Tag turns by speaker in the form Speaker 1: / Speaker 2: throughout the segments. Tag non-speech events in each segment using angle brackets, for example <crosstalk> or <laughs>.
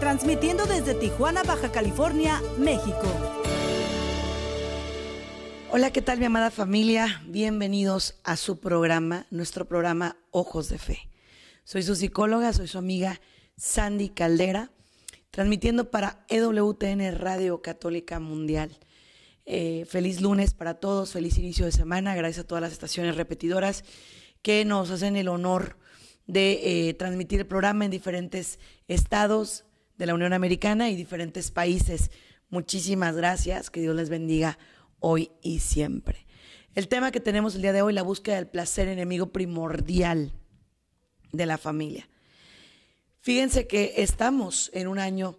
Speaker 1: transmitiendo desde Tijuana, Baja California, México.
Speaker 2: Hola, ¿qué tal mi amada familia? Bienvenidos a su programa, nuestro programa Ojos de Fe. Soy su psicóloga, soy su amiga Sandy Caldera, transmitiendo para EWTN Radio Católica Mundial. Eh, feliz lunes para todos, feliz inicio de semana, gracias a todas las estaciones repetidoras que nos hacen el honor de eh, transmitir el programa en diferentes estados de la Unión Americana y diferentes países. Muchísimas gracias, que Dios les bendiga hoy y siempre. El tema que tenemos el día de hoy, la búsqueda del placer enemigo primordial de la familia. Fíjense que estamos en un año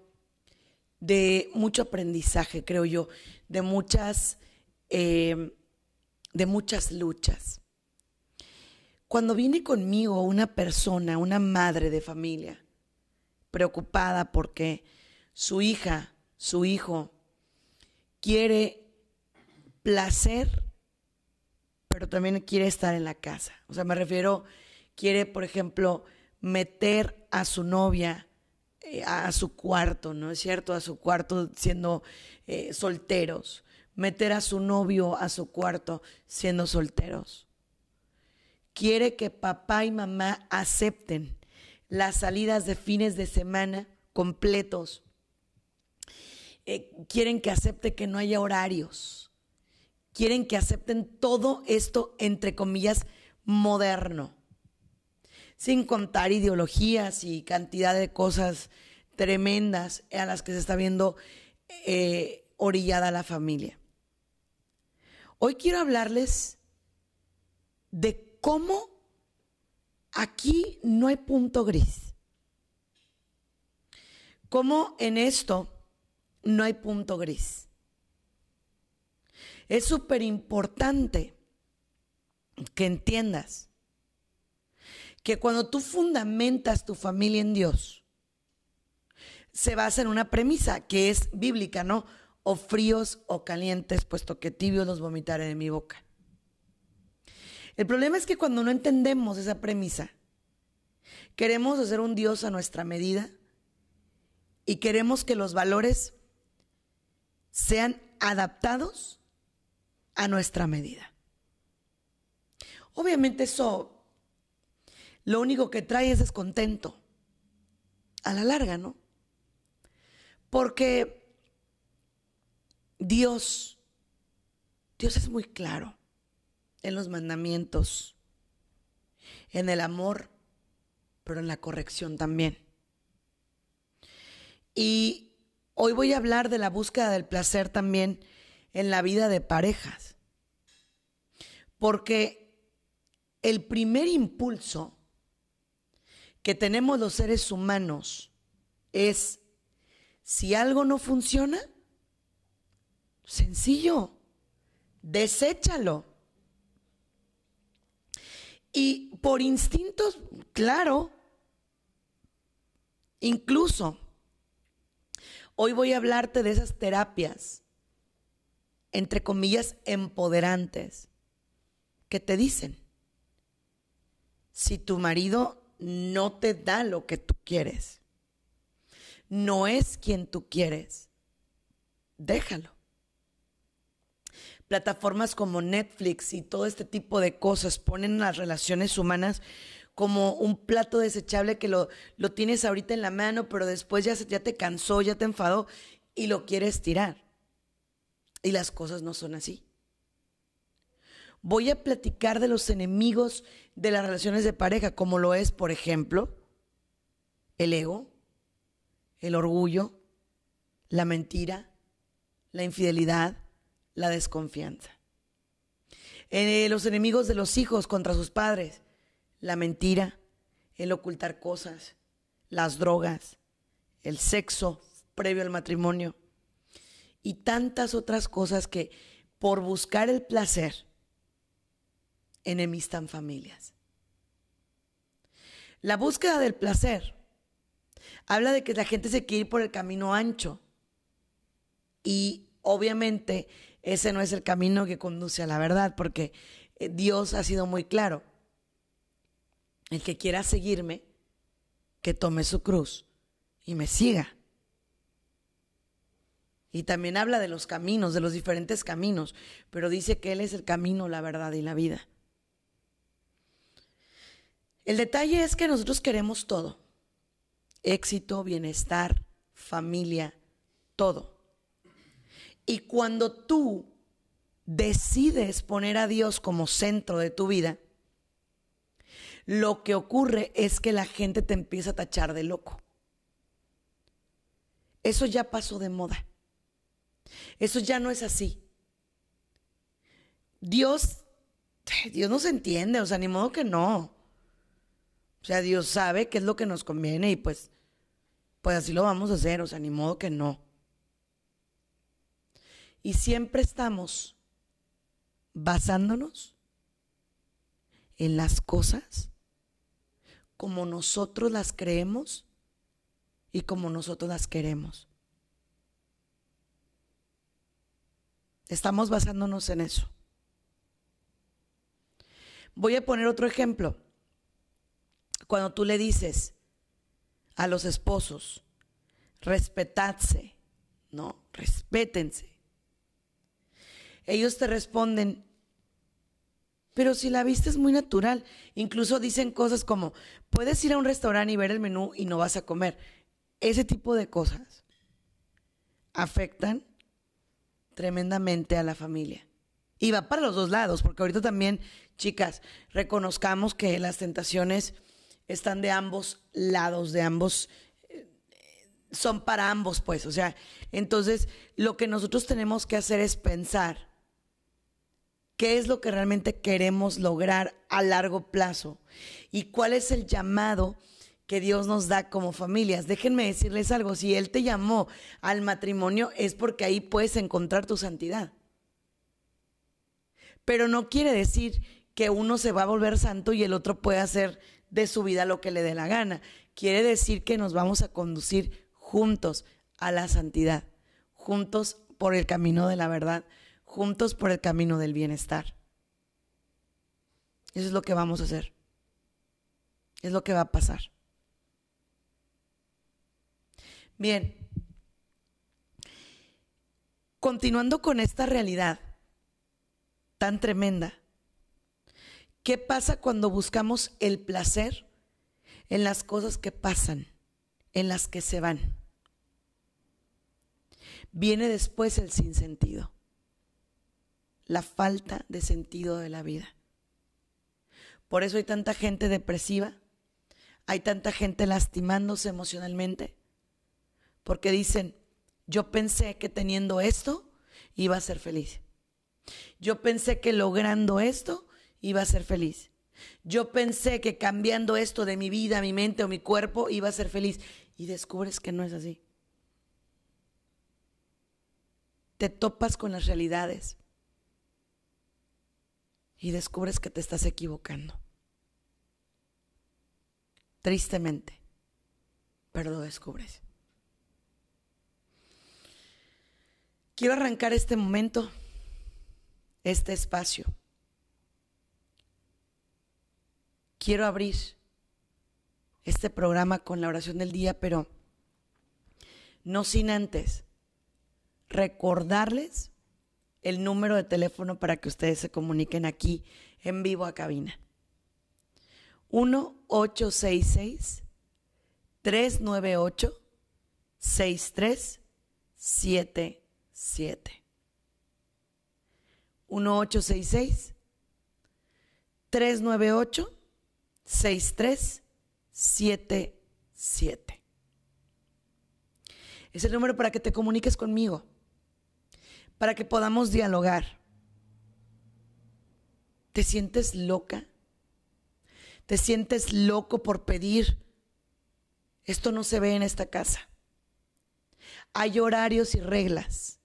Speaker 2: de mucho aprendizaje, creo yo, de muchas, eh, de muchas luchas. Cuando viene conmigo una persona, una madre de familia, preocupada porque su hija, su hijo, quiere placer, pero también quiere estar en la casa. O sea, me refiero, quiere, por ejemplo, meter a su novia eh, a su cuarto, ¿no es cierto? A su cuarto siendo eh, solteros. Meter a su novio a su cuarto siendo solteros. Quiere que papá y mamá acepten las salidas de fines de semana completos. Eh, quieren que acepte que no haya horarios. Quieren que acepten todo esto, entre comillas, moderno sin contar ideologías y cantidad de cosas tremendas a las que se está viendo eh, orillada la familia. Hoy quiero hablarles de cómo aquí no hay punto gris. Cómo en esto no hay punto gris. Es súper importante que entiendas que cuando tú fundamentas tu familia en Dios, se basa en una premisa que es bíblica, ¿no? O fríos o calientes, puesto que tibios los vomitaré de mi boca. El problema es que cuando no entendemos esa premisa, queremos hacer un Dios a nuestra medida y queremos que los valores sean adaptados a nuestra medida. Obviamente eso lo único que trae es descontento. A la larga, ¿no? Porque Dios, Dios es muy claro en los mandamientos, en el amor, pero en la corrección también. Y hoy voy a hablar de la búsqueda del placer también en la vida de parejas. Porque el primer impulso que tenemos los seres humanos es, si algo no funciona, sencillo, deséchalo. Y por instintos, claro, incluso, hoy voy a hablarte de esas terapias, entre comillas, empoderantes, que te dicen, si tu marido no te da lo que tú quieres. No es quien tú quieres. Déjalo. Plataformas como Netflix y todo este tipo de cosas ponen las relaciones humanas como un plato desechable que lo, lo tienes ahorita en la mano, pero después ya, ya te cansó, ya te enfadó y lo quieres tirar. Y las cosas no son así. Voy a platicar de los enemigos de las relaciones de pareja, como lo es, por ejemplo, el ego, el orgullo, la mentira, la infidelidad, la desconfianza. Eh, los enemigos de los hijos contra sus padres, la mentira, el ocultar cosas, las drogas, el sexo previo al matrimonio y tantas otras cosas que por buscar el placer enemistan familias. La búsqueda del placer habla de que la gente se quiere ir por el camino ancho y obviamente ese no es el camino que conduce a la verdad porque eh, Dios ha sido muy claro. El que quiera seguirme, que tome su cruz y me siga. Y también habla de los caminos, de los diferentes caminos, pero dice que Él es el camino, la verdad y la vida. El detalle es que nosotros queremos todo. Éxito, bienestar, familia, todo. Y cuando tú decides poner a Dios como centro de tu vida, lo que ocurre es que la gente te empieza a tachar de loco. Eso ya pasó de moda. Eso ya no es así. Dios, Dios nos entiende, o sea, ni modo que no. O sea, Dios sabe qué es lo que nos conviene y pues, pues así lo vamos a hacer, o sea, ni modo que no. Y siempre estamos basándonos en las cosas como nosotros las creemos y como nosotros las queremos. Estamos basándonos en eso. Voy a poner otro ejemplo. Cuando tú le dices a los esposos, respetadse, ¿no? Respétense. Ellos te responden, pero si la vista es muy natural, incluso dicen cosas como, puedes ir a un restaurante y ver el menú y no vas a comer. Ese tipo de cosas afectan tremendamente a la familia. Y va para los dos lados, porque ahorita también, chicas, reconozcamos que las tentaciones están de ambos lados, de ambos, eh, son para ambos, pues. O sea, entonces lo que nosotros tenemos que hacer es pensar qué es lo que realmente queremos lograr a largo plazo y cuál es el llamado que Dios nos da como familias. Déjenme decirles algo, si Él te llamó al matrimonio es porque ahí puedes encontrar tu santidad. Pero no quiere decir que uno se va a volver santo y el otro puede hacer de su vida lo que le dé la gana. Quiere decir que nos vamos a conducir juntos a la santidad, juntos por el camino de la verdad, juntos por el camino del bienestar. Eso es lo que vamos a hacer. Es lo que va a pasar. Bien, continuando con esta realidad tan tremenda, ¿qué pasa cuando buscamos el placer en las cosas que pasan, en las que se van? Viene después el sinsentido, la falta de sentido de la vida. Por eso hay tanta gente depresiva, hay tanta gente lastimándose emocionalmente, porque dicen, yo pensé que teniendo esto iba a ser feliz. Yo pensé que logrando esto iba a ser feliz. Yo pensé que cambiando esto de mi vida, mi mente o mi cuerpo iba a ser feliz. Y descubres que no es así. Te topas con las realidades y descubres que te estás equivocando. Tristemente, pero lo descubres. Quiero arrancar este momento, este espacio. Quiero abrir este programa con la oración del día, pero no sin antes recordarles el número de teléfono para que ustedes se comuniquen aquí en vivo a cabina. 1-866 398 6377 7. 1866 398 6377. Es el número para que te comuniques conmigo, para que podamos dialogar. ¿Te sientes loca? ¿Te sientes loco por pedir? Esto no se ve en esta casa. hay horarios y reglas.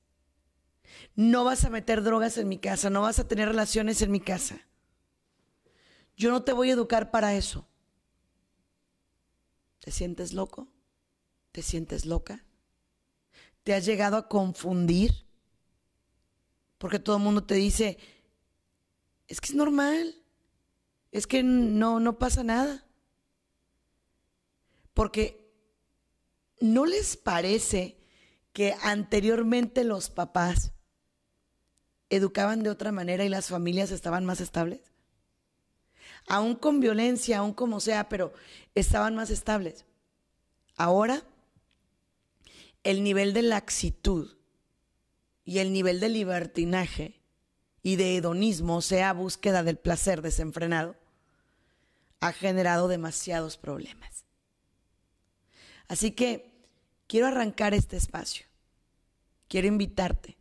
Speaker 2: No vas a meter drogas en mi casa, no vas a tener relaciones en mi casa. Yo no te voy a educar para eso. ¿Te sientes loco? ¿Te sientes loca? ¿Te has llegado a confundir? Porque todo el mundo te dice, es que es normal, es que no, no pasa nada. Porque ¿no les parece que anteriormente los papás educaban de otra manera y las familias estaban más estables? Aún con violencia, aún como sea, pero estaban más estables. Ahora, el nivel de laxitud y el nivel de libertinaje y de hedonismo, o sea, búsqueda del placer desenfrenado, ha generado demasiados problemas. Así que quiero arrancar este espacio. Quiero invitarte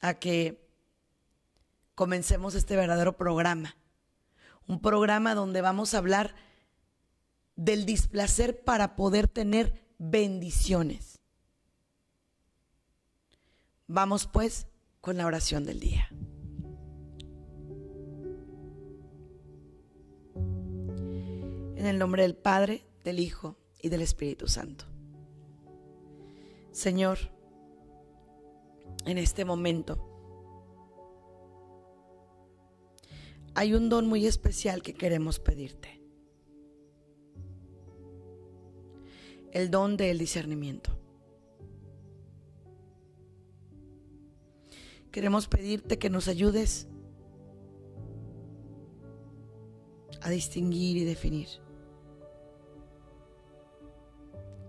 Speaker 2: a que comencemos este verdadero programa. Un programa donde vamos a hablar del displacer para poder tener bendiciones. Vamos pues con la oración del día. En el nombre del Padre, del Hijo y del Espíritu Santo. Señor, en este momento hay un don muy especial que queremos pedirte. El don del discernimiento. Queremos pedirte que nos ayudes a distinguir y definir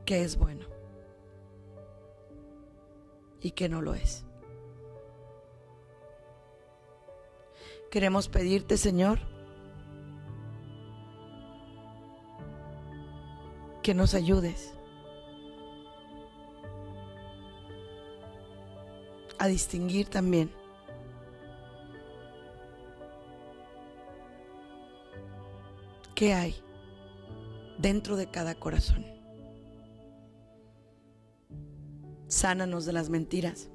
Speaker 2: qué es bueno y qué no lo es. Queremos pedirte, Señor, que nos ayudes distinguir también qué hay dentro de cada corazón. Sánanos de las mentiras.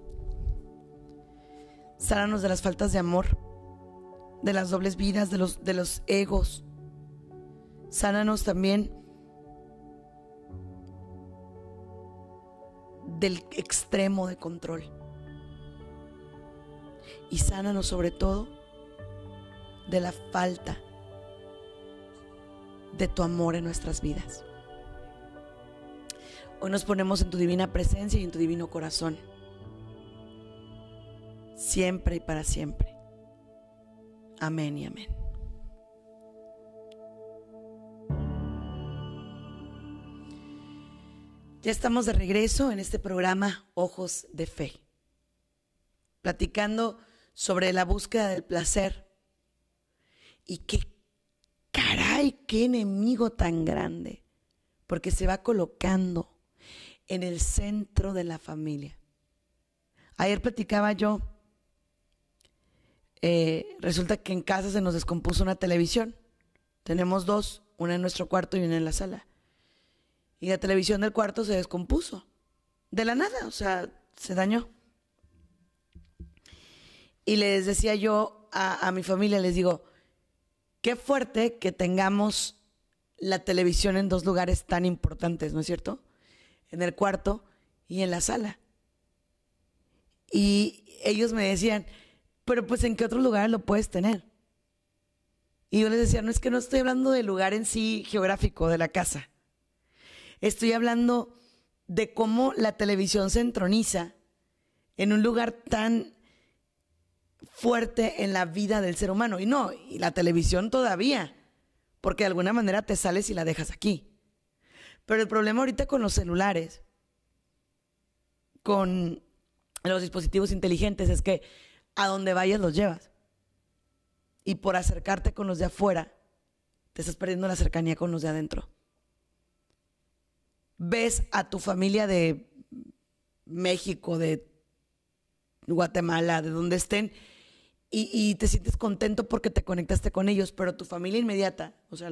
Speaker 2: Sánanos de las faltas de amor, de las dobles vidas, de los, de los egos. Sánanos también del extremo de control. Y sánanos sobre todo de la falta de tu amor en nuestras vidas. Hoy nos ponemos en tu divina presencia y en tu divino corazón. Siempre y para siempre. Amén y amén. Ya estamos de regreso en este programa Ojos de Fe, platicando sobre la búsqueda del placer y qué caray, qué enemigo tan grande, porque se va colocando en el centro de la familia. Ayer platicaba yo, eh, resulta que en casa se nos descompuso una televisión. Tenemos dos, una en nuestro cuarto y una en la sala. Y la televisión del cuarto se descompuso. De la nada, o sea, se dañó. Y les decía yo a, mi familia, les digo, qué fuerte que tengamos la televisión en dos lugares tan importantes, ¿no es cierto? en el cuarto y en la sala. Y ellos me decían, pero pues en qué otro lugar lo puedes tener. Y yo les decía, no es que no estoy hablando del lugar en sí geográfico de la casa. Estoy hablando de cómo la televisión se entroniza en un lugar tan fuerte en la vida del ser humano. Y no, y la televisión todavía, porque de alguna manera te sales y la dejas aquí. Pero el problema ahorita con los celulares, con los dispositivos inteligentes, es que a donde vayas los llevas. Y por acercarte con los de afuera, te estás perdiendo la cercanía con los de adentro. Ves a tu familia de México, de Guatemala, de donde estén, y, te sientes contento porque te conectaste con ellos, pero tu familia inmediata, o sea,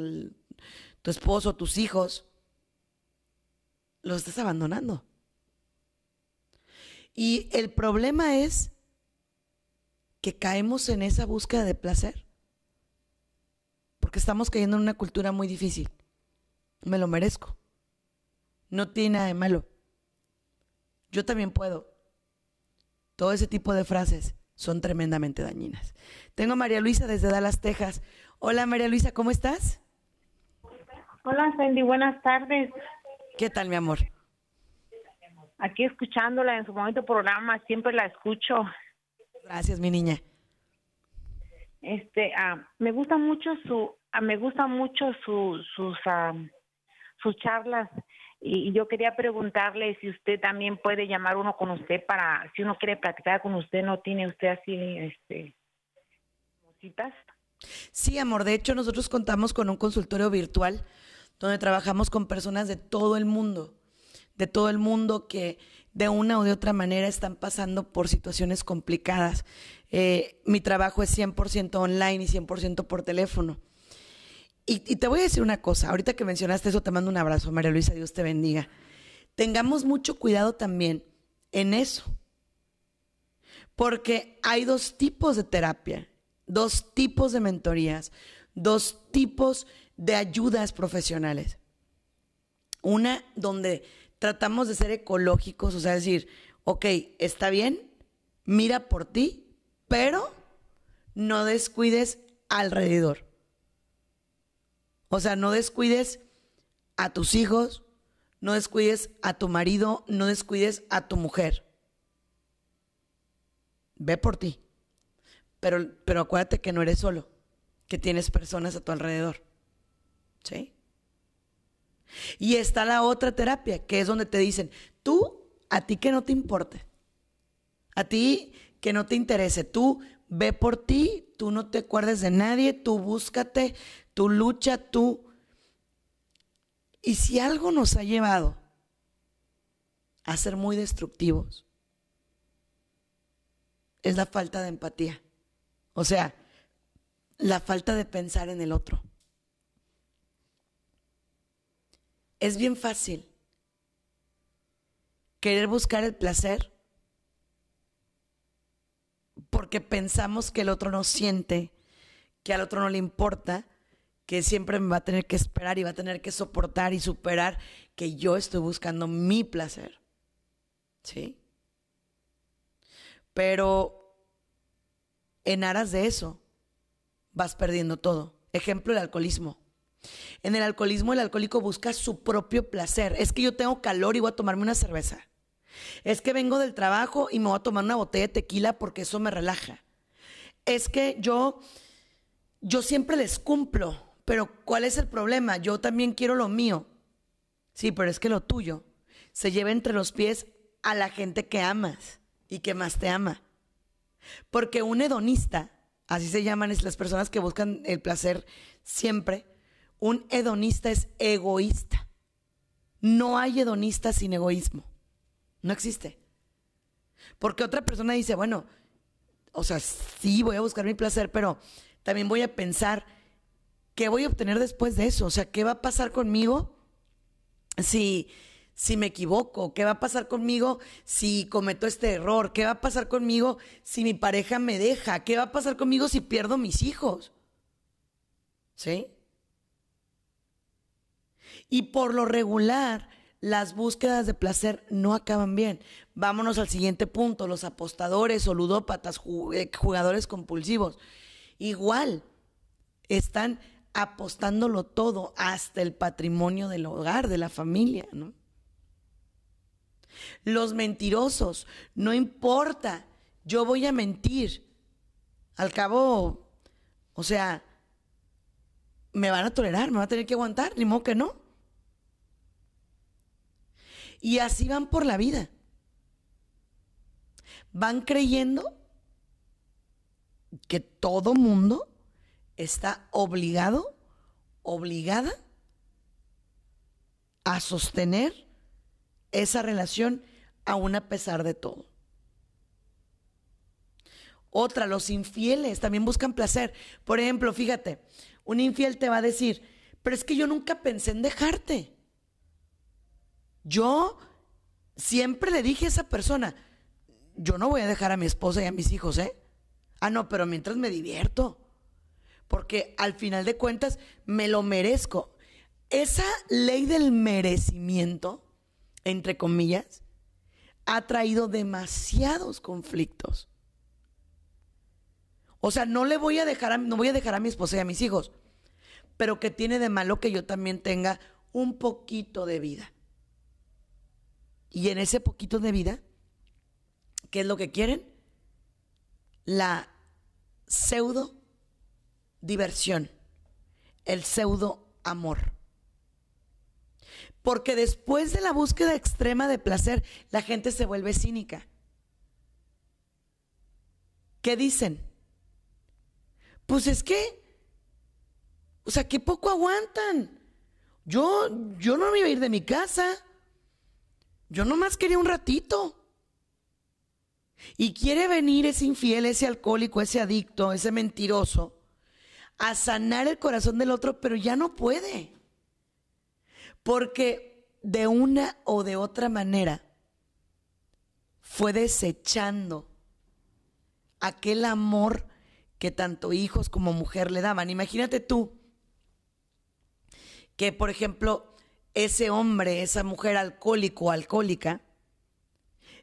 Speaker 2: tu esposo, tus hijos, los estás abandonando. Y el problema es que caemos en esa búsqueda de placer. Porque estamos cayendo en una cultura muy difícil. Me lo merezco. No tiene nada de malo. Yo también puedo. Todo ese tipo de frases son tremendamente dañinas. Tengo a María Luisa desde Dallas, Texas. Hola María Luisa, ¿cómo estás?
Speaker 3: Hola Sandy, buenas tardes.
Speaker 2: ¿Qué tal, mi amor?
Speaker 3: Aquí escuchándola en su momento programa, siempre la escucho.
Speaker 2: Gracias, mi niña.
Speaker 3: Este, ah, me gusta mucho su, ah, me gusta mucho su, sus, ah, sus charlas y, yo quería preguntarle si usted también puede llamar uno con usted para, si uno quiere platicar con usted, no tiene usted así, este, citas.
Speaker 2: Sí, amor. De hecho, nosotros contamos con un consultorio virtual donde trabajamos con personas de todo el mundo, de todo el mundo que de una o de otra manera están pasando por situaciones complicadas. Eh, mi trabajo es 100% online y 100% por teléfono. Y, te voy a decir una cosa, ahorita que mencionaste eso, te mando un abrazo, María Luisa, Dios te bendiga. Tengamos mucho cuidado también en eso, porque hay dos tipos de terapia, dos tipos de mentorías, dos tipos de ayudas profesionales. Una donde tratamos de ser ecológicos, o sea, decir, ok, está bien, mira por ti, pero no descuides alrededor. O sea, no descuides a tus hijos, no descuides a tu marido, no descuides a tu mujer. Ve por ti. Pero, pero acuérdate que no eres solo, que tienes personas a tu alrededor. ¿Sí? Y está la otra terapia, que es donde te dicen, tú, a ti que no te importe, a ti que no te interese, tú ve por ti, tú no te acuerdes de nadie, tú búscate, tú lucha, tú... Y si algo nos ha llevado a ser muy destructivos, es la falta de empatía. O sea, la falta de pensar en el otro. Es bien fácil querer buscar el placer porque pensamos que el otro no siente, que al otro no le importa, que siempre me va a tener que esperar y va a tener que soportar y superar que yo estoy buscando mi placer. ¿Sí? Pero en aras de eso vas perdiendo todo. Ejemplo, el alcoholismo. En el alcoholismo el alcohólico busca su propio placer. Es que yo tengo calor y voy a tomarme una cerveza. Es que vengo del trabajo y me voy a tomar una botella de tequila porque eso me relaja. Es que yo, yo siempre les cumplo, pero ¿cuál es el problema? Yo también quiero lo mío. Sí, pero es que lo tuyo se lleva entre los pies a la gente que amas y que más te ama. Porque un hedonista, así se llaman las personas que buscan el placer siempre, un hedonista es egoísta. No hay hedonista sin egoísmo. No existe. Porque otra persona dice, bueno, o sea, sí voy a buscar mi placer, pero también voy a pensar qué voy a obtener después de eso. O sea, ¿qué va a pasar conmigo si, si me equivoco? ¿Qué va a pasar conmigo si cometo este error? ¿Qué va a pasar conmigo si mi pareja me deja? ¿Qué va a pasar conmigo si pierdo mis hijos? ¿Sí? Y por lo regular, las búsquedas de placer no acaban bien. Vámonos al siguiente punto, los apostadores o ludópatas, eh, jugadores compulsivos. Igual, están apostándolo todo hasta el patrimonio del hogar, de la familia, ¿no? Los mentirosos, no importa, yo voy a mentir. Al cabo, o sea, me van a tolerar, me van a tener que aguantar, ni modo que no. Y así van por la vida. Van creyendo que todo mundo está obligado, obligada a sostener esa relación aún a pesar de todo. Otra, los infieles también buscan placer. Por ejemplo, fíjate, un infiel te va a decir, pero es que yo nunca pensé en dejarte. Yo siempre le dije a esa persona, yo no voy a dejar a mi esposa y a mis hijos, ¿eh? Ah, no, pero mientras me divierto. Porque al final de cuentas me lo merezco. Esa ley del merecimiento, entre comillas, ha traído demasiados conflictos. O sea, no le voy a dejar a, no voy a dejar a mi esposa y a mis hijos, pero que tiene de malo que yo también tenga un poquito de vida. Y en ese poquito de vida, ¿qué es lo que quieren? La pseudo diversión, el pseudo amor. Porque después de la búsqueda extrema de placer, la gente se vuelve cínica. ¿Qué dicen? Pues es que, o sea, que poco aguantan. Yo, yo no me iba a ir de mi casa. Yo nomás quería un ratito. Y quiere venir ese infiel, ese alcohólico, ese adicto, ese mentiroso, a sanar el corazón del otro, pero ya no puede. Porque de una o de otra manera fue desechando aquel amor que tanto hijos como mujer le daban. Imagínate tú que, por ejemplo, ese hombre, esa mujer alcohólico o alcohólica,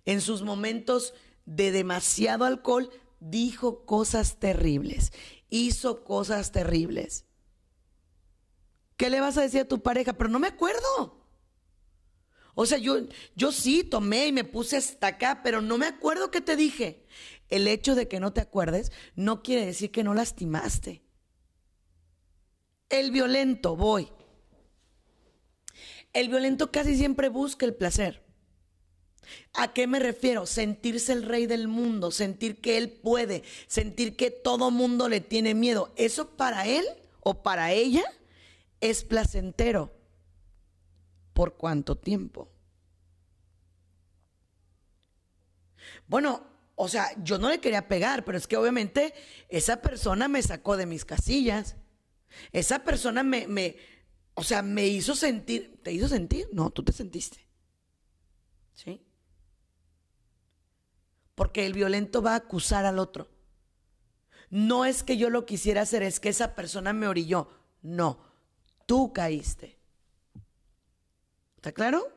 Speaker 2: en sus momentos de demasiado alcohol, dijo cosas terribles, hizo cosas terribles. ¿Qué le vas a decir a tu pareja? Pero no me acuerdo. O sea, yo, yo sí tomé y me puse hasta acá, pero no me acuerdo qué te dije. El hecho de que no te acuerdes no quiere decir que no lastimaste. El violento, voy. El violento casi siempre busca el placer. ¿A qué me refiero? Sentirse el rey del mundo, sentir que él puede, sentir que todo mundo le tiene miedo. Eso para él o para ella es placentero. ¿Por cuánto tiempo? Bueno, o sea, yo no le quería pegar, pero es que obviamente esa persona me sacó de mis casillas. Esa persona me, o sea, me hizo sentir, ¿te hizo sentir? No, tú te sentiste. ¿Sí? Porque el violento va a acusar al otro. No es que yo lo quisiera hacer, es que esa persona me orilló. No, Tú caíste. ¿Está claro?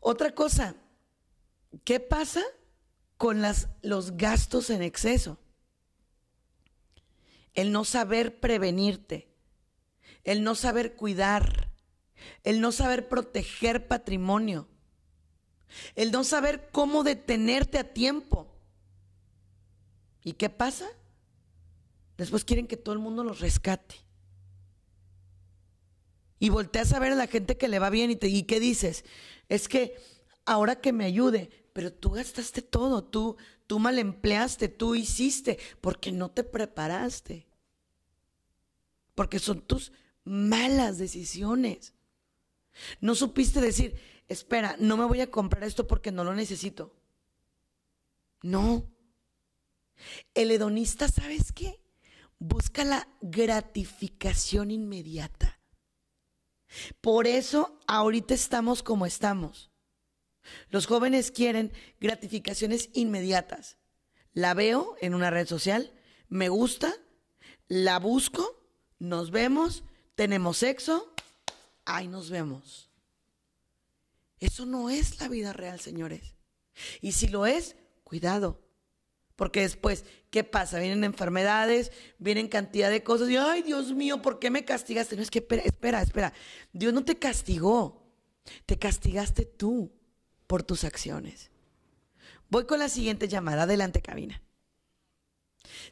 Speaker 2: Otra cosa, ¿qué pasa con los gastos en exceso? El no saber prevenirte, el no saber cuidar, el no saber proteger patrimonio, el no saber cómo detenerte a tiempo. ¿Y qué pasa? Después quieren que todo el mundo los rescate. Y volteas a ver a la gente que le va bien y, te, ¿y qué dices? Es que ahora que me ayude, pero tú gastaste todo, tú, tú mal empleaste, tú hiciste, porque no te preparaste. Porque son tus malas decisiones. No supiste decir, espera, no me voy a comprar esto porque no lo necesito. No. El hedonista, ¿sabes qué? busca la gratificación inmediata. Por eso ahorita estamos como estamos. Los jóvenes quieren gratificaciones inmediatas. La veo en una red social, me gusta, la busco, nos vemos, tenemos sexo, ahí nos vemos. Eso no es la vida real, señores. Y si lo es, cuidado. Porque después, ¿qué pasa? Vienen enfermedades, vienen cantidad de cosas y, ay, Dios mío, ¿por qué me castigaste? No es que, espera, espera, Dios no te castigó, te castigaste tú por tus acciones. Voy con la siguiente llamada. Adelante, cabina.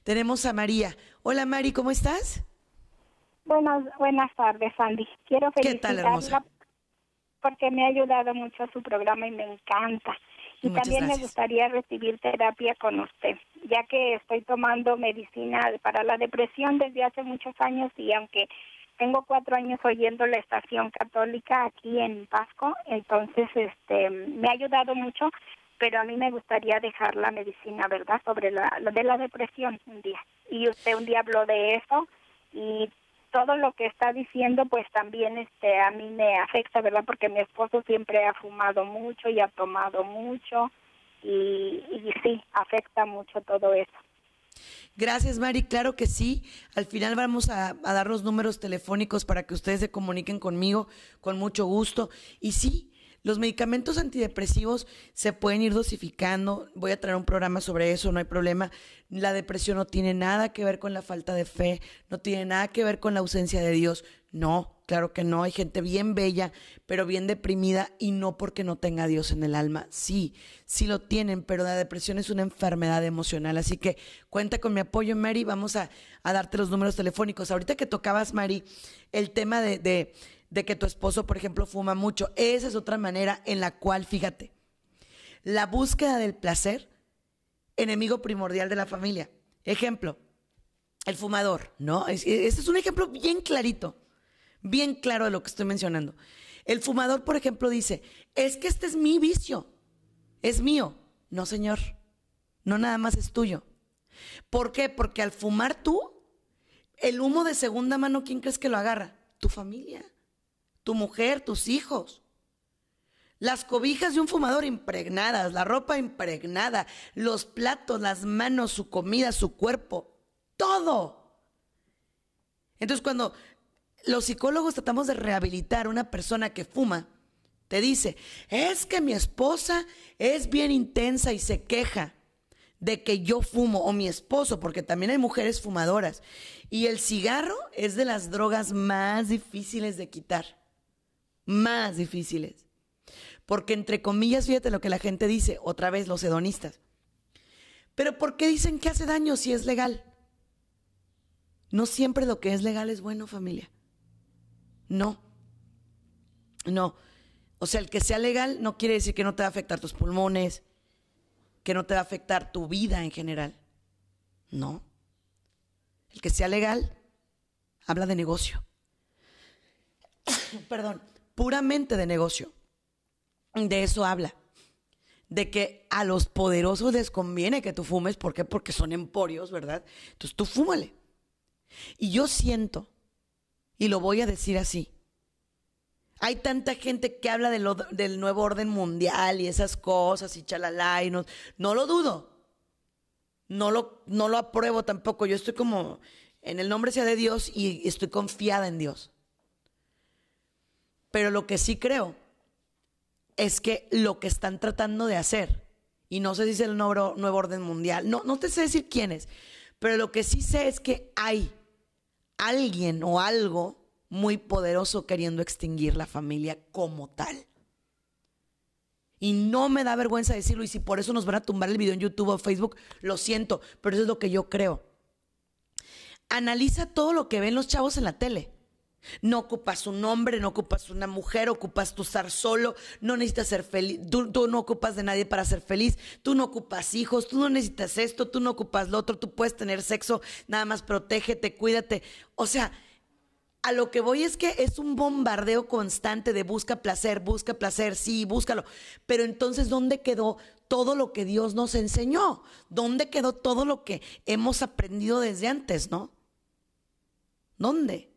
Speaker 2: Tenemos a María. Hola, Mari, ¿cómo estás?
Speaker 4: Buenas, buenas tardes, Andy. Quiero felicitarla
Speaker 2: ¿Qué tal, hermosa?
Speaker 4: Porque me ha ayudado mucho a su programa y me encanta. Y también me gustaría recibir terapia con usted, ya que estoy tomando medicina para la depresión desde hace muchos años y aunque tengo cuatro años oyendo la estación católica aquí en Pasco, entonces este me ha ayudado mucho, pero a mí me gustaría dejar la medicina, ¿verdad? Sobre la, de la depresión un día. Y usted un día habló de eso y todo lo que está diciendo pues también este a mí me afecta, ¿verdad? Porque mi esposo siempre ha fumado mucho y ha tomado mucho y, y sí, afecta mucho todo eso.
Speaker 2: Gracias, Mari. Claro que sí. Al final vamos a, a, dar los números telefónicos para que ustedes se comuniquen conmigo con mucho gusto. Y sí, los medicamentos antidepresivos se pueden ir dosificando. Voy a traer un programa sobre eso, no hay problema. La depresión no tiene nada que ver con la falta de fe, no tiene nada que ver con la ausencia de Dios. No, claro que no. Hay gente bien bella, pero bien deprimida y no porque no tenga Dios en el alma. Sí, sí lo tienen, pero la depresión es una enfermedad emocional. Así que cuenta con mi apoyo, Mary. Vamos a, a darte los números telefónicos. Ahorita que tocabas, Mary, el tema de de que tu esposo, por ejemplo, fuma mucho. Esa es otra manera en la cual, fíjate, la búsqueda del placer, enemigo primordial de la familia. Ejemplo, el fumador, ¿no? Este es un ejemplo bien clarito, bien claro de lo que estoy mencionando. El fumador, por ejemplo, dice, es que este es mi vicio, es mío. No, señor, no nada más es tuyo. ¿Por qué? Porque al fumar tú, el humo de segunda mano, ¿quién crees que lo agarra? Tu familia tu mujer, tus hijos. Las cobijas de un fumador impregnadas, la ropa impregnada, los platos, las manos, su comida, su cuerpo, todo. Entonces cuando los psicólogos tratamos de rehabilitar a una persona que fuma, te dice, es que mi esposa es bien intensa y se queja de que yo fumo, o mi esposo, porque también hay mujeres fumadoras. Y el cigarro es de las drogas más difíciles de quitar más difíciles. Porque entre comillas, fíjate lo que la gente dice, otra vez los hedonistas. Pero ¿por qué dicen que hace daño si es legal? No siempre lo que es legal es bueno, familia. No. No. O sea, el que sea legal no quiere decir que no te va a afectar tus pulmones, que no te va a afectar tu vida en general. No. El que sea legal habla de negocio. <coughs> Perdón puramente de negocio. De eso habla. De que a los poderosos les conviene que tú fumes. ¿Por qué? Porque son emporios, ¿verdad? Entonces tú fúmale. Y yo siento, y lo voy a decir así, hay tanta gente que habla del nuevo orden mundial y esas cosas y chalala y no, no lo dudo. No lo, no lo apruebo tampoco. Yo estoy como, en el nombre sea de Dios y estoy confiada en Dios. Pero lo que sí creo es que lo que están tratando de hacer, y no sé si es el nuevo, nuevo orden mundial, no, no te sé decir quién es, pero lo que sí sé es que hay alguien o algo muy poderoso queriendo extinguir la familia como tal. Y no me da vergüenza decirlo, y si por eso nos van a tumbar el video en YouTube o Facebook, lo siento, pero eso es lo que yo creo. Analiza todo lo que ven los chavos en la tele. No ocupas un hombre, no ocupas una mujer, ocupas tu estar solo, no necesitas ser feliz, tú, no ocupas de nadie para ser feliz, tú no ocupas hijos, tú no necesitas esto, tú no ocupas lo otro, tú puedes tener sexo, nada más protégete, cuídate. O sea, a lo que voy es que es un bombardeo constante de busca placer, busca placer, sí, búscalo. Pero entonces, ¿dónde quedó todo lo que Dios nos enseñó? ¿Dónde quedó todo lo que hemos aprendido desde antes, no? ¿Dónde?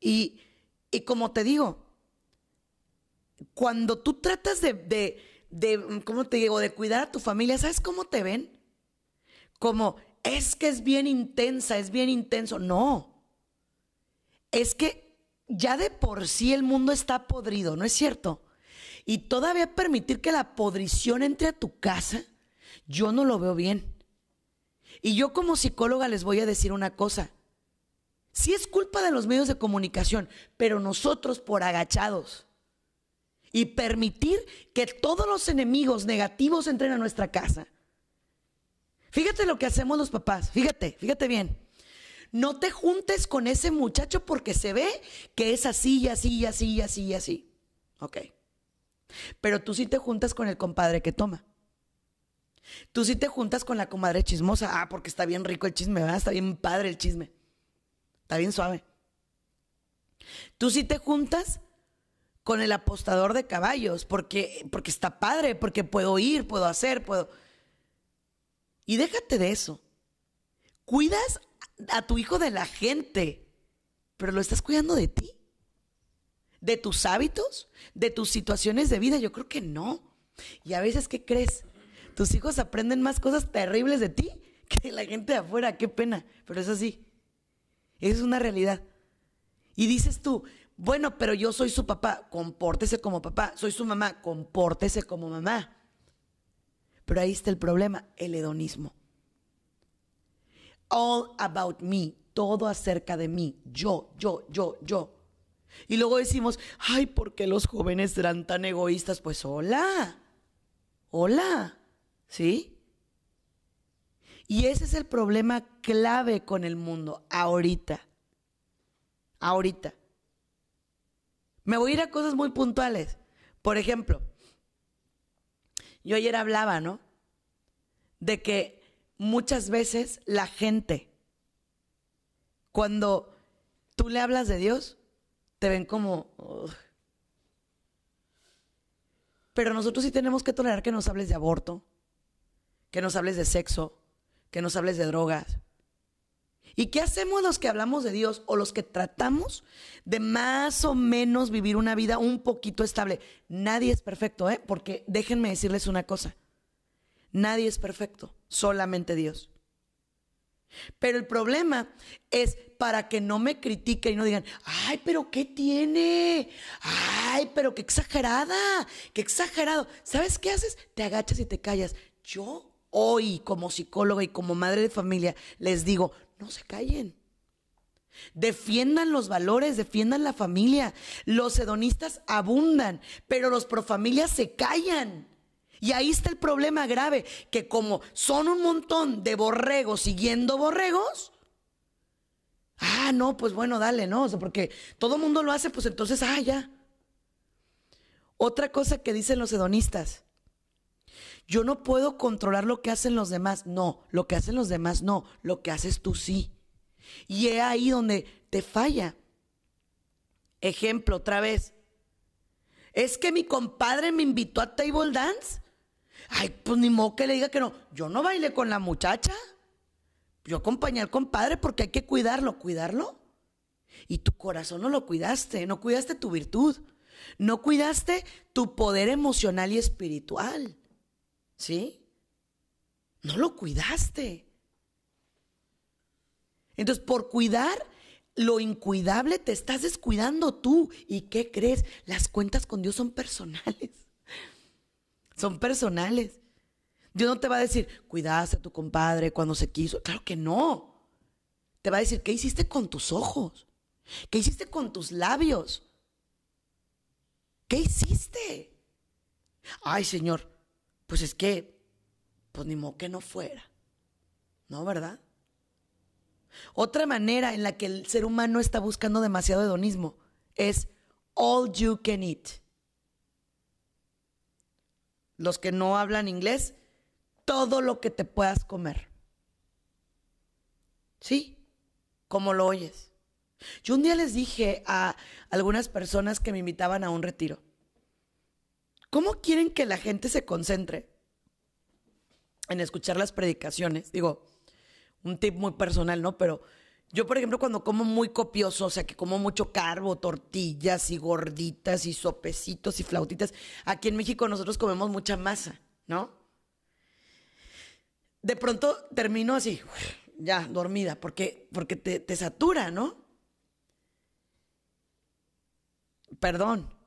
Speaker 2: Y, como te digo, cuando tú tratas de, de, de, ¿cómo te digo?, de cuidar a tu familia, ¿sabes cómo te ven? Como, es que es bien intensa, es bien intenso. No, es que ya de por sí el mundo está podrido, ¿no es cierto? Y todavía permitir que la podrición entre a tu casa, yo no lo veo bien. Y yo como psicóloga les voy a decir una cosa. Sí es culpa de los medios de comunicación, pero nosotros por agachados y permitir que todos los enemigos negativos entren a nuestra casa. Fíjate lo que hacemos los papás, fíjate, fíjate bien. No te juntes con ese muchacho porque se ve que es así y así y así y así y así. Ok. Pero tú sí te juntas con el compadre que toma. Tú sí te juntas con la comadre chismosa. Ah, porque está bien rico el chisme, ¿verdad? Está bien padre el chisme. Está bien suave. Tú sí te juntas con el apostador de caballos, porque, porque está padre, porque puedo ir, puedo hacer, puedo... Y déjate de eso. cuidas a tu hijo de la gente, pero lo estás cuidando de ti. ¿De tus hábitos? ¿De tus situaciones de vida? Yo creo que no. Y a veces, ¿qué crees? Tus hijos aprenden más cosas terribles de ti <laughs> que la gente de afuera. Qué pena, pero es así. Es una realidad. Y dices tú, bueno, pero yo soy su papá, compórtese como papá. Soy su mamá, compórtese como mamá. Pero ahí está el problema, el hedonismo. All about me, todo acerca de mí, yo, yo, yo, yo. Y luego decimos, ay, ¿por qué los jóvenes serán tan egoístas? Pues hola, hola, ¿sí? Y ese es el problema clave con el mundo ahorita. Ahorita. Me voy a ir a cosas muy puntuales. Por ejemplo, yo ayer hablaba, ¿no? De que muchas veces la gente, cuando tú le hablas de Dios, te ven como... Pero nosotros sí tenemos que tolerar que nos hables de aborto, que nos hables de sexo, que nos hables de drogas. ¿Y qué hacemos los que hablamos de Dios o los que tratamos de más o menos vivir una vida un poquito estable? Nadie es perfecto, ¿eh? Porque déjenme decirles una cosa. Nadie es perfecto, solamente Dios. Pero el problema es para que no me critiquen y no digan, ay, pero ¿qué tiene? Ay, pero qué exagerada, qué exagerado. ¿Sabes qué haces? Te agachas y te callas. Yo hoy como psicóloga y como madre de familia les digo, no se callen. Defiendan los valores, defiendan la familia. Los hedonistas abundan, pero los profamilias se callan. Y ahí está el problema grave, que como son un montón de borregos siguiendo borregos, ah, no, pues bueno, dale, ¿no? O sea, porque todo el mundo lo hace, pues entonces, ah, ya. Otra cosa que dicen los hedonistas, yo no puedo controlar lo que hacen los demás, no, lo que hacen los demás, no, lo que haces tú sí. Y es ahí donde te falla. Ejemplo, otra vez. Es que mi compadre me invitó a table dance Ay, pues ni modo que le diga que no. Yo no bailé con la muchacha. Yo acompañé al compadre porque hay que cuidarlo. ¿Cuidarlo? Y tu corazón no lo cuidaste, no cuidaste tu virtud, no cuidaste tu poder emocional y espiritual. ¿Sí? No lo cuidaste. Entonces, por cuidar lo incuidable, te estás descuidando tú. ¿Y qué crees? Las cuentas con Dios son personales son personales. Dios no te va a decir, cuidaste a tu compadre cuando se quiso. Claro que no. Te va a decir, ¿qué hiciste con tus ojos? ¿Qué hiciste con tus labios? ¿Qué hiciste? Ay, Señor, pues es que, pues ni modo que no fuera. ¿No, verdad? Otra manera en la que el ser humano está buscando demasiado hedonismo es all you can eat los que no hablan inglés, todo lo que te puedas comer. ¿Sí? Como lo oyes. Yo un día les dije a algunas personas que me invitaban a un retiro, ¿cómo quieren que la gente se concentre en escuchar las predicaciones? Digo, un tip muy personal, ¿no? Pero yo, por ejemplo, cuando como muy copioso, o sea, que como mucho carbo, tortillas y gorditas y sopecitos y flautitas, aquí en México nosotros comemos mucha masa, ¿no? De pronto termino así, ya, dormida, porque, porque te, te satura, ¿no? Perdón.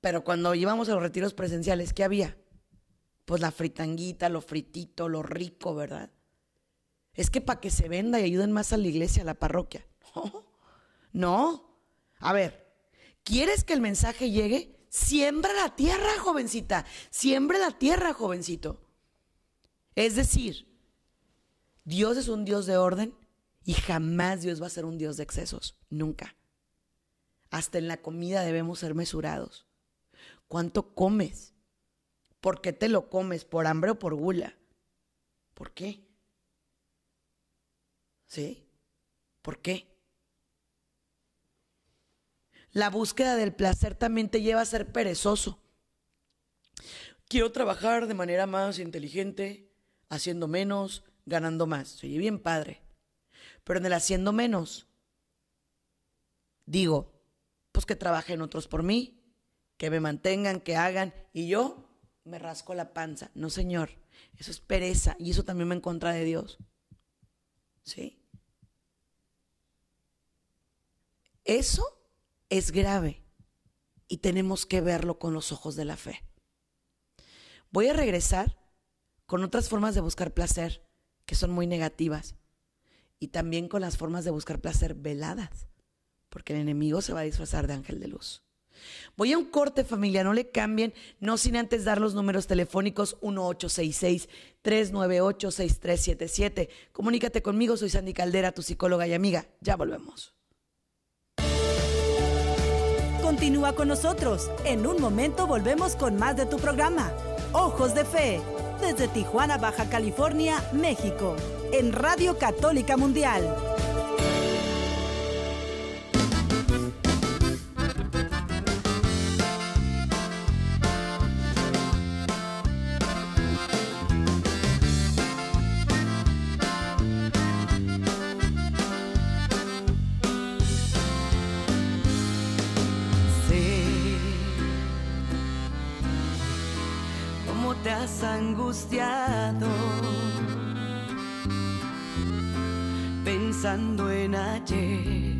Speaker 2: Pero cuando íbamos a los retiros presenciales, ¿qué había? Pues la fritanguita, lo fritito, lo rico, ¿verdad? Es que para que se venda y ayuden más a la iglesia, a la parroquia. <laughs> No, no. A ver, ¿quieres que el mensaje llegue? Siembra la tierra, jovencita. Siembra la tierra, jovencito. Es decir, Dios es un Dios de orden y jamás Dios va a ser un Dios de excesos. Nunca. Hasta en la comida debemos ser mesurados. ¿Cuánto comes? ¿Por qué te lo comes? ¿Por hambre o por gula? ¿Por qué? ¿Sí? ¿Por qué? La búsqueda del placer también te lleva a ser perezoso. Quiero trabajar de manera más inteligente, haciendo menos, ganando más. Soy bien padre. Pero en el haciendo menos, digo, pues que trabajen otros por mí, que me mantengan, que hagan, y yo me rasco la panza. No, señor, eso es pereza y eso también me en contra de Dios. ¿Sí? Eso es grave y tenemos que verlo con los ojos de la fe. Voy a regresar con otras formas de buscar placer que son muy negativas y también con las formas de buscar placer veladas, porque el enemigo se va a disfrazar de ángel de luz. Voy a un corte familia, no le cambien, no sin antes dar los números telefónicos 1866-398-6377. Comunícate conmigo, soy Sandy Caldera, tu psicóloga y amiga. Ya volvemos.
Speaker 1: Continúa con nosotros. En un momento volvemos con más de tu programa. Ojos de Fe, desde Tijuana, Baja California, México, en Radio Católica Mundial.
Speaker 2: Angustiado, pensando en ayer.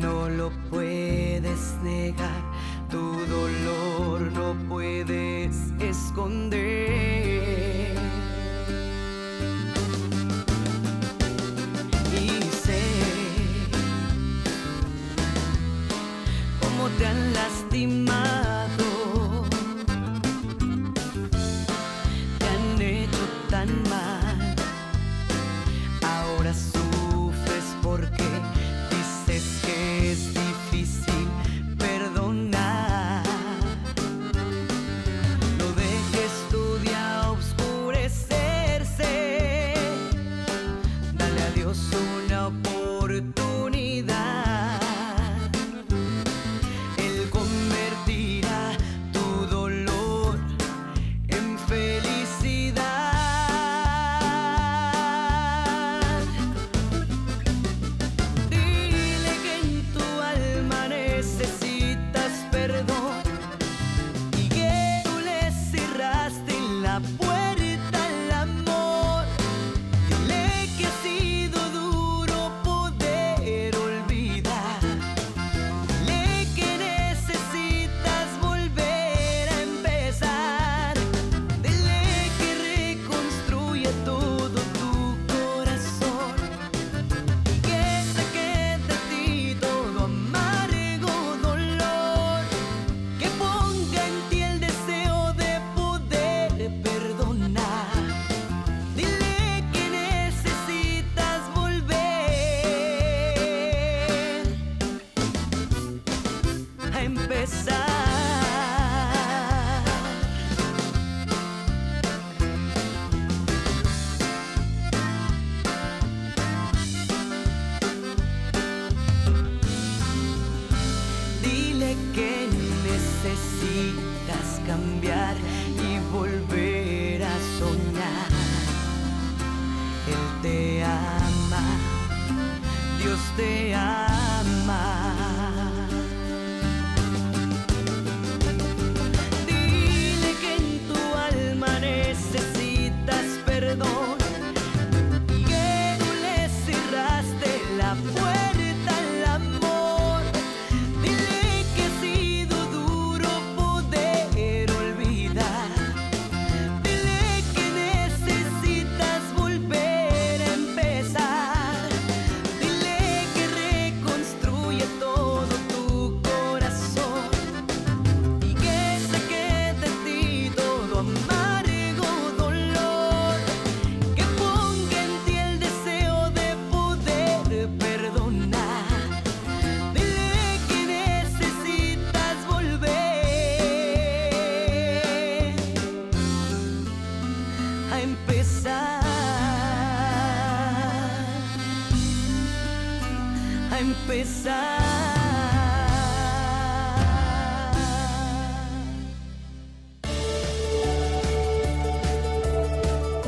Speaker 2: No lo puedes negar, tu dolor no puedes esconder.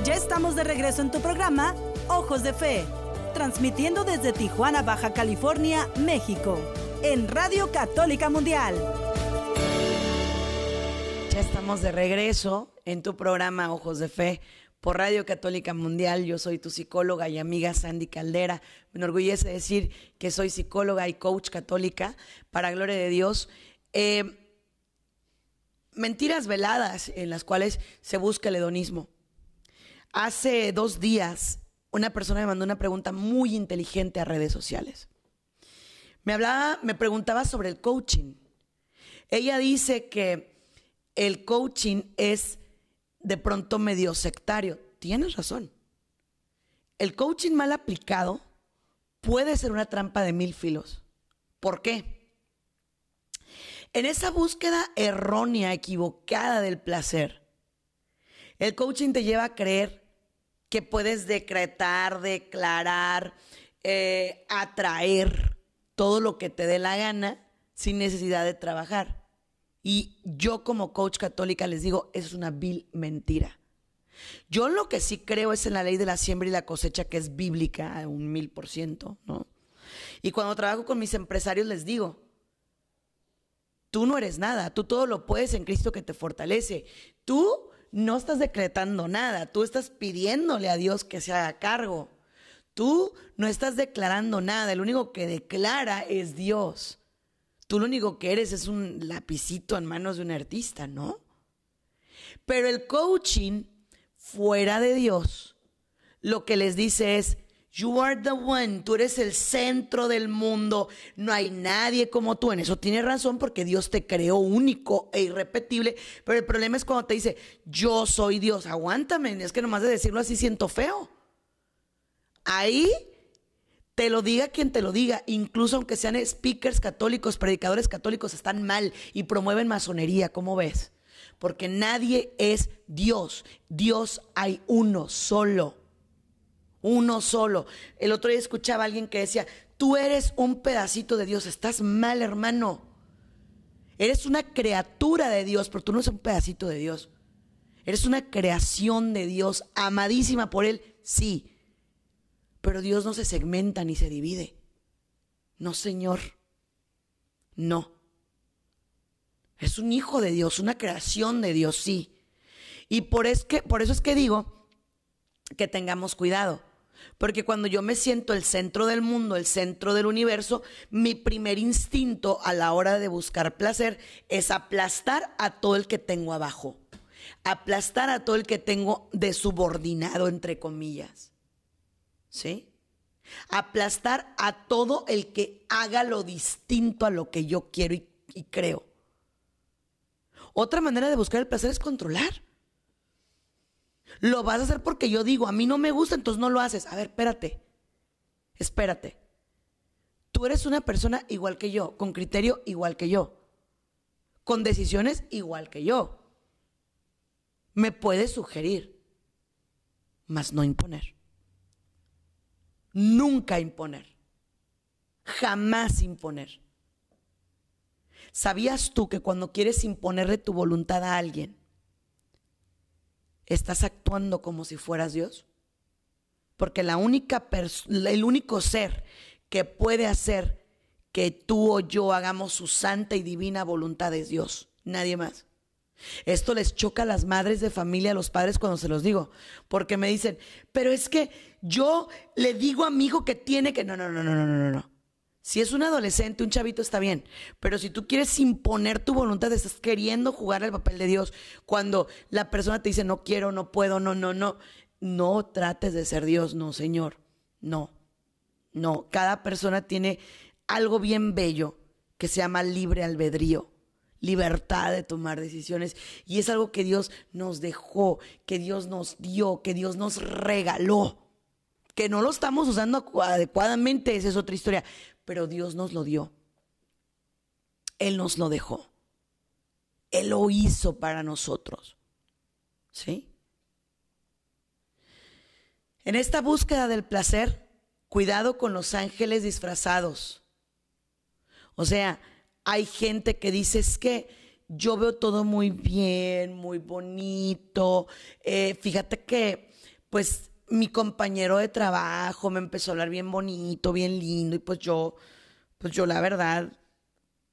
Speaker 2: Ya
Speaker 1: estamos de regreso en tu programa Ojos de Fe, transmitiendo desde Tijuana, Baja California, México, en Radio Católica Mundial.
Speaker 2: Ya estamos de regreso en tu programa Ojos de Fe por Radio Católica Mundial. Yo soy tu psicóloga y amiga Sandy Caldera. Me enorgullece decir que soy psicóloga y coach católica, para gloria de Dios. Eh, mentiras veladas en las cuales se busca el hedonismo. Hace dos días una persona me mandó una pregunta muy inteligente a redes sociales. Me hablaba, me preguntaba sobre el coaching. Ella dice que el coaching es de pronto medio sectario. Tienes razón. El coaching mal aplicado puede ser una trampa de mil filos. ¿Por qué? En esa búsqueda errónea, equivocada del placer, el coaching te lleva a creer que puedes decretar, declarar, eh, atraer todo lo que te dé la gana sin necesidad de trabajar. Y yo como coach católica les digo, es una vil mentira. Yo lo que sí creo es en la ley de la siembra y la cosecha, que es bíblica, un mil por ciento, ¿no? Y cuando trabajo con mis empresarios les digo, Tú no eres nada, tú todo lo puedes en Cristo que te fortalece. Tú no estás decretando nada, tú estás pidiéndole a Dios que se haga cargo. Tú no estás declarando nada, el único que declara es Dios. Tú lo único que eres es un lapicito en manos de un artista, ¿no? Pero el coaching fuera de Dios, lo que les dice es, You are the one, tú eres el centro del mundo, no hay nadie como tú. En eso tienes razón porque Dios te creó único e irrepetible, pero el problema es cuando te dice, yo soy Dios, aguántame, es que nomás de decirlo así siento feo. Ahí te lo diga quien te lo diga, incluso aunque sean speakers católicos, predicadores católicos, están mal y promueven masonería, ¿cómo ves? Porque nadie es Dios, Dios hay uno solo uno solo. El otro día escuchaba a alguien que decía, tú eres un pedacito de Dios, estás mal hermano. Eres una criatura de Dios, pero tú no eres un pedacito de Dios. Eres una creación de Dios, amadísima por Él, sí. Pero Dios no se segmenta ni se divide. No, Señor. No. Es un hijo de Dios, una creación de Dios, sí. Y por, es que, por eso es que digo que tengamos cuidado. Porque cuando yo me siento el centro del mundo, el centro del universo, mi primer instinto a la hora de buscar placer es aplastar a todo el que tengo abajo. Aplastar a todo el que tengo de subordinado, entre comillas. ¿Sí? Aplastar a todo el que haga lo distinto a lo que yo quiero y, y creo. Otra manera de buscar el placer es controlar. Lo vas a hacer porque yo digo, a mí no me gusta, entonces no lo haces. A ver, espérate. Espérate. Tú eres una persona igual que yo, con criterio igual que yo, con decisiones igual que yo. Me puedes sugerir, mas no imponer. Nunca imponer. Jamás imponer. ¿Sabías tú que cuando quieres imponerle tu voluntad a alguien, ¿estás actuando como si fueras Dios? Porque la única el único ser que puede hacer que tú o yo hagamos su santa y divina voluntad es Dios, nadie más. Esto les choca a las madres de familia, a los padres cuando se los digo, porque me dicen, pero es que yo le digo a mi hijo que tiene que... No, no, no, no, no, no, no. Si es un adolescente, un chavito está bien, pero si tú quieres imponer tu voluntad, estás queriendo jugar el papel de Dios, cuando la persona te dice no quiero, no puedo, no, no, no, no trates de ser Dios, no, Señor, no, no, cada persona tiene algo bien bello que se llama libre albedrío, libertad de tomar decisiones, y es algo que Dios nos dejó, que Dios nos dio, que Dios nos regaló. Que no lo estamos usando adecuadamente, esa es otra historia pero Dios nos lo dio. Él nos lo dejó. Él lo hizo para nosotros. ¿Sí? En esta búsqueda del placer, cuidado con los ángeles disfrazados. O sea, hay gente que dice es que yo veo todo muy bien, muy bonito. Eh, fíjate que pues mi compañero de trabajo me empezó a hablar bien bonito, bien lindo, y pues yo, pues yo la verdad,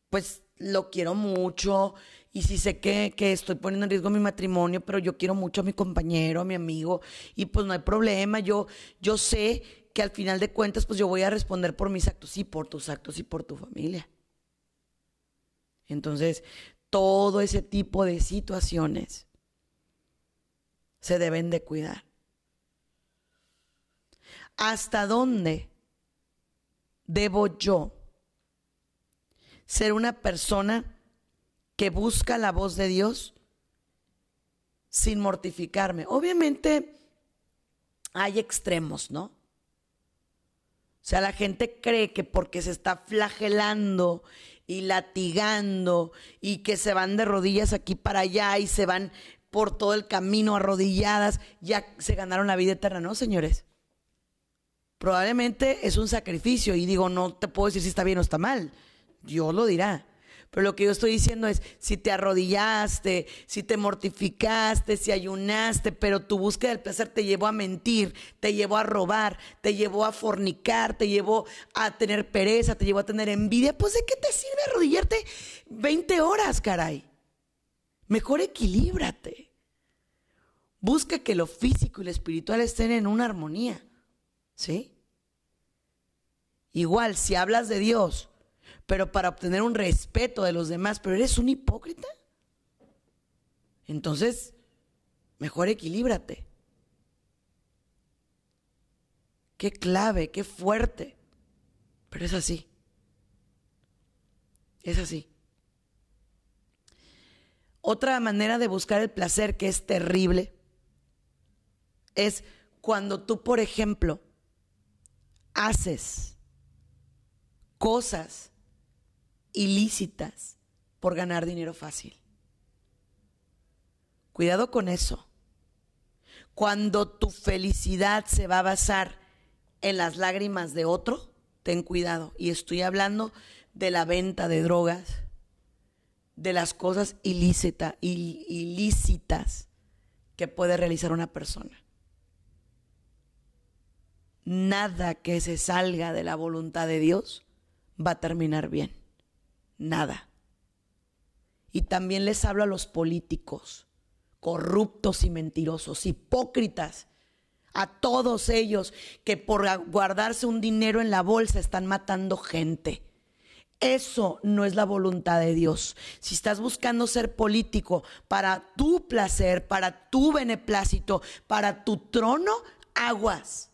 Speaker 2: pues lo quiero mucho, y sí sé que, que estoy poniendo en riesgo mi matrimonio, pero yo quiero mucho a mi compañero, a mi amigo, y pues no hay problema, yo, yo sé que al final de cuentas, pues yo voy a responder por mis actos, y por tus actos y por tu familia. Entonces, todo ese tipo de situaciones se deben de cuidar. ¿Hasta dónde debo yo ser una persona que busca la voz de Dios sin mortificarme? Obviamente hay extremos, ¿no? O sea, la gente cree que porque se está flagelando y latigando y que se van de rodillas aquí para allá y se van por todo el camino arrodilladas, ya se ganaron la vida eterna. No, señores probablemente es un sacrificio y digo, no te puedo decir si está bien o está mal, Dios lo dirá. Pero lo que yo estoy diciendo es, si te arrodillaste, si te mortificaste, si ayunaste, pero tu búsqueda del placer te llevó a mentir, te llevó a robar, te llevó a fornicar, te llevó a tener pereza, te llevó a tener envidia, pues ¿de qué te sirve arrodillarte 20 horas, caray? Mejor equilíbrate. Busca que lo físico y lo espiritual estén en una armonía. ¿Sí? Igual, si hablas de Dios, pero para obtener un respeto de los demás, pero eres un hipócrita, entonces, mejor equilíbrate. Qué clave, qué fuerte. Pero es así. Es así. Otra manera de buscar el placer que es terrible es cuando tú, por ejemplo, haces cosas ilícitas por ganar dinero fácil. Cuidado con eso. Cuando tu felicidad se va a basar en las lágrimas de otro, ten cuidado. Y estoy hablando de la venta de drogas, de las cosas ilícitas que puede realizar una persona nada que se salga de la voluntad de Dios va a terminar bien. Nada. Y también les hablo a los políticos, corruptos y mentirosos, hipócritas, a todos ellos que por guardarse un dinero en la bolsa están matando gente. Eso no es la voluntad de Dios. Si estás buscando ser político para tu placer, para tu beneplácito, para tu trono, aguas.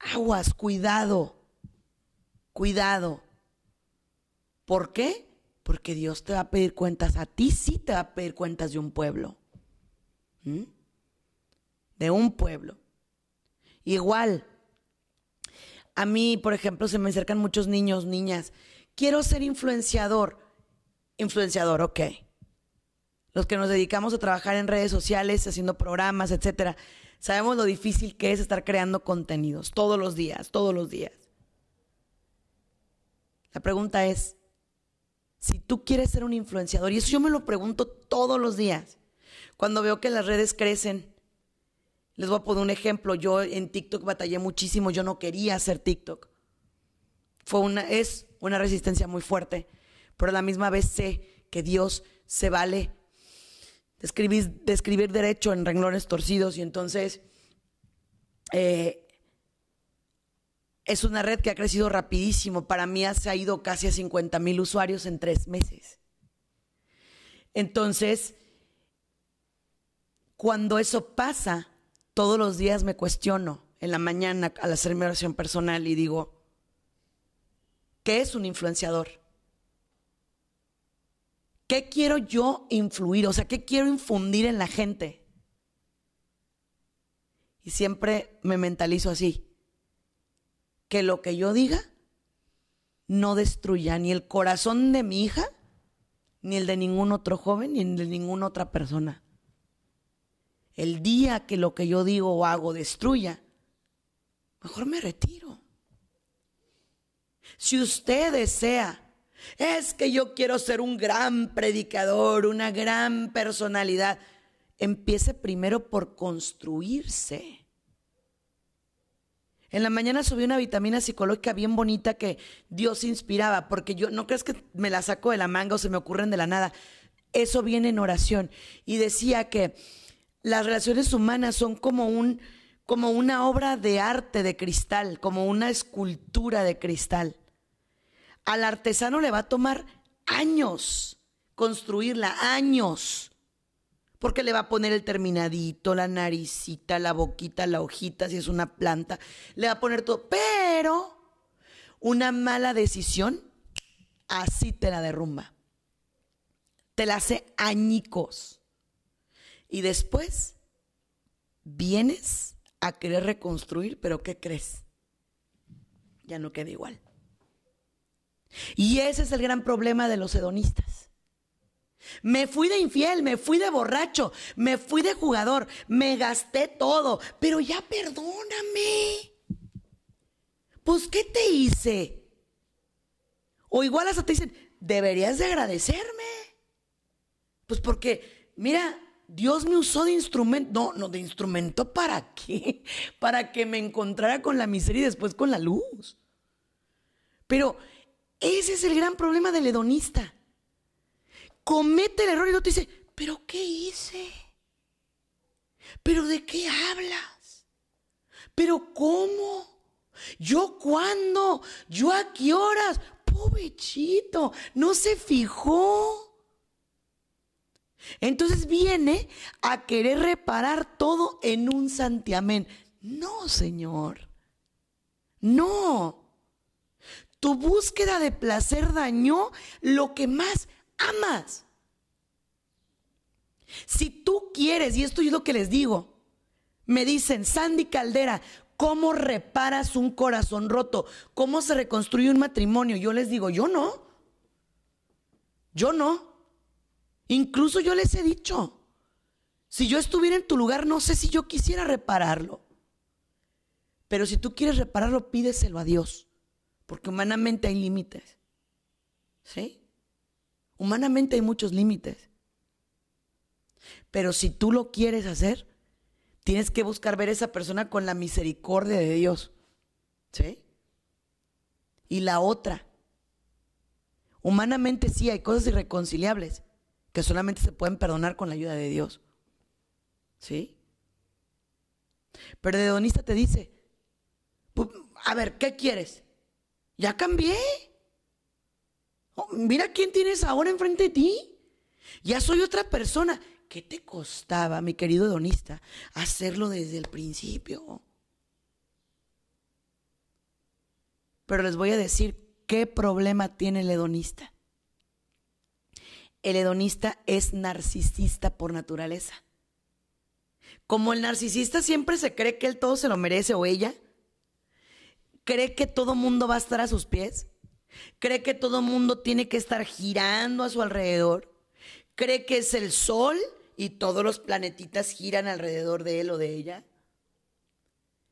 Speaker 2: Aguas, cuidado, cuidado. ¿Por qué? Porque Dios te va a pedir cuentas, a ti sí te va a pedir cuentas de un pueblo. De un pueblo. Igual, a mí, por ejemplo, se me acercan muchos niños, niñas. Quiero ser influenciador. Influenciador, ok. Los que nos dedicamos a trabajar en redes sociales, haciendo programas, etcétera. Sabemos lo difícil que es estar creando contenidos todos los días, todos los días. La pregunta es, si tú quieres ser un influenciador, y eso yo me lo pregunto todos los días, cuando veo que las redes crecen, les voy a poner un ejemplo, yo en TikTok batallé muchísimo, yo no quería hacer TikTok. Fue una, es una resistencia muy fuerte, pero a la misma vez sé que Dios se vale de escribir, derecho en renglones torcidos y entonces eh, es una red que ha crecido rapidísimo. Para mí se ha ido casi a 50 mil usuarios en tres meses. Entonces, cuando eso pasa, todos los días me cuestiono en la mañana al hacer mi oración personal y digo, ¿qué es un influenciador? ¿Qué quiero yo influir? O sea, ¿qué quiero infundir en la gente? Y siempre me mentalizo así, que lo que yo diga no destruya ni el corazón de mi hija, ni el de ningún otro joven, ni el de ninguna otra persona. El día que lo que yo digo o hago destruya, mejor me retiro. Si usted desea es que yo quiero ser un gran predicador, una gran personalidad. empiece primero por construirse. En la mañana subí una vitamina psicológica bien bonita que Dios inspiraba, porque yo no crees que me la saco de la manga o se me ocurren de la nada. Eso viene en oración. Y decía que las relaciones humanas son como un como una obra de arte de cristal, como una escultura de cristal. Al artesano le va a tomar años construirla, años. Porque le va a poner el terminadito, la naricita, la boquita, la hojita, si es una planta. Le va a poner todo. Pero una mala decisión, así te la derrumba. Te la hace añicos. Y después vienes a querer reconstruir, pero ¿qué crees? Ya no queda igual. Y ese es el gran problema de los hedonistas me fui de infiel, me fui de borracho, me fui de jugador, me gasté todo, pero ya perdóname. Pues, ¿qué te hice? O igual hasta te dicen, deberías de agradecerme. Pues porque, mira, Dios me usó de instrumento, no, no, de instrumento <laughs> para qué? Para que me encontrara con la miseria y después con la luz. Pero ese es el gran problema del hedonista comete el error y no te dice, pero ¿qué hice? ¿Pero de qué hablas? ¿Pero cómo? ¿Yo cuándo? ¿Yo a qué horas? Pobrecito, no se fijó. Entonces viene a querer reparar todo en un santiamén. No, Señor. No. Tu búsqueda de placer dañó lo que más amas. Si tú quieres, y esto es lo que les digo, me dicen, Sandy Caldera, ¿cómo reparas un corazón roto? ¿Cómo se reconstruye un matrimonio? Yo les digo, yo no. Yo no. Incluso yo les he dicho, si yo estuviera en tu lugar, no sé si yo quisiera repararlo. Pero si tú quieres repararlo, pídeselo a Dios, porque humanamente hay límites. ¿Sí? Humanamente hay muchos límites. Pero si tú lo quieres hacer, tienes que buscar ver a esa persona con la misericordia de Dios. ¿Sí? Y la otra, humanamente sí hay cosas irreconciliables que solamente se pueden perdonar con la ayuda de Dios. ¿Sí? Pero el hedonista te dice, a ver, ¿qué quieres? Ya cambié. Oh, mira quién tienes ahora enfrente de ti. Ya soy otra persona. ¿Qué te costaba, mi querido hedonista, hacerlo desde el principio? Pero les voy a decir qué problema tiene el hedonista. El hedonista es narcisista por naturaleza. Como el narcisista siempre se cree que él todo se lo merece o ella, cree que todo mundo va a estar a sus pies, cree que todo mundo tiene que estar girando a su alrededor, cree que es el sol y todos los planetitas giran alrededor de él o de ella.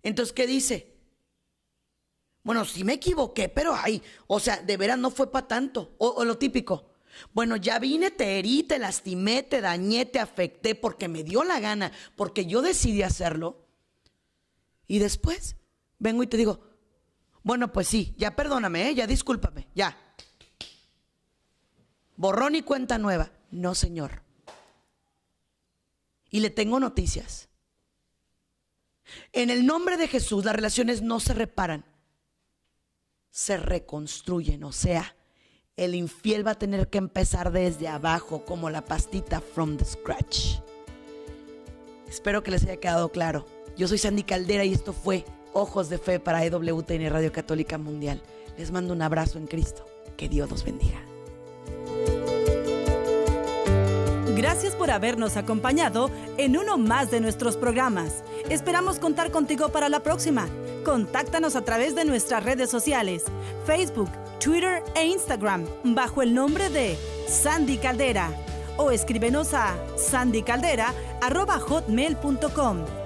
Speaker 2: Entonces, ¿qué dice? Bueno, sí me equivoqué, pero ay, o sea, de veras no fue para tanto. O, o, lo típico. Bueno, ya vine, te herí, te lastimé, te dañé, te afecté porque me dio la gana, porque yo decidí hacerlo. Y después vengo y te digo, bueno, pues sí, ya perdóname, ¿eh? ya discúlpame, ya. Borrón y cuenta nueva. No, señor. Y le tengo noticias. En el nombre de Jesús las relaciones no se reparan, se reconstruyen. O sea, el infiel va a tener que empezar desde abajo como la pastita from the scratch. Espero que les haya quedado claro. Yo soy Sandy Caldera y esto fue Ojos de Fe para EWTN Radio Católica Mundial. Les mando un abrazo en Cristo. Que Dios los bendiga.
Speaker 1: Gracias por habernos acompañado en uno más de nuestros programas. Esperamos contar contigo para la próxima. Contáctanos a través de nuestras redes sociales, Facebook, Twitter e Instagram, bajo el nombre de Sandy Caldera. O escríbenos a sandycaldera.hotmail.com.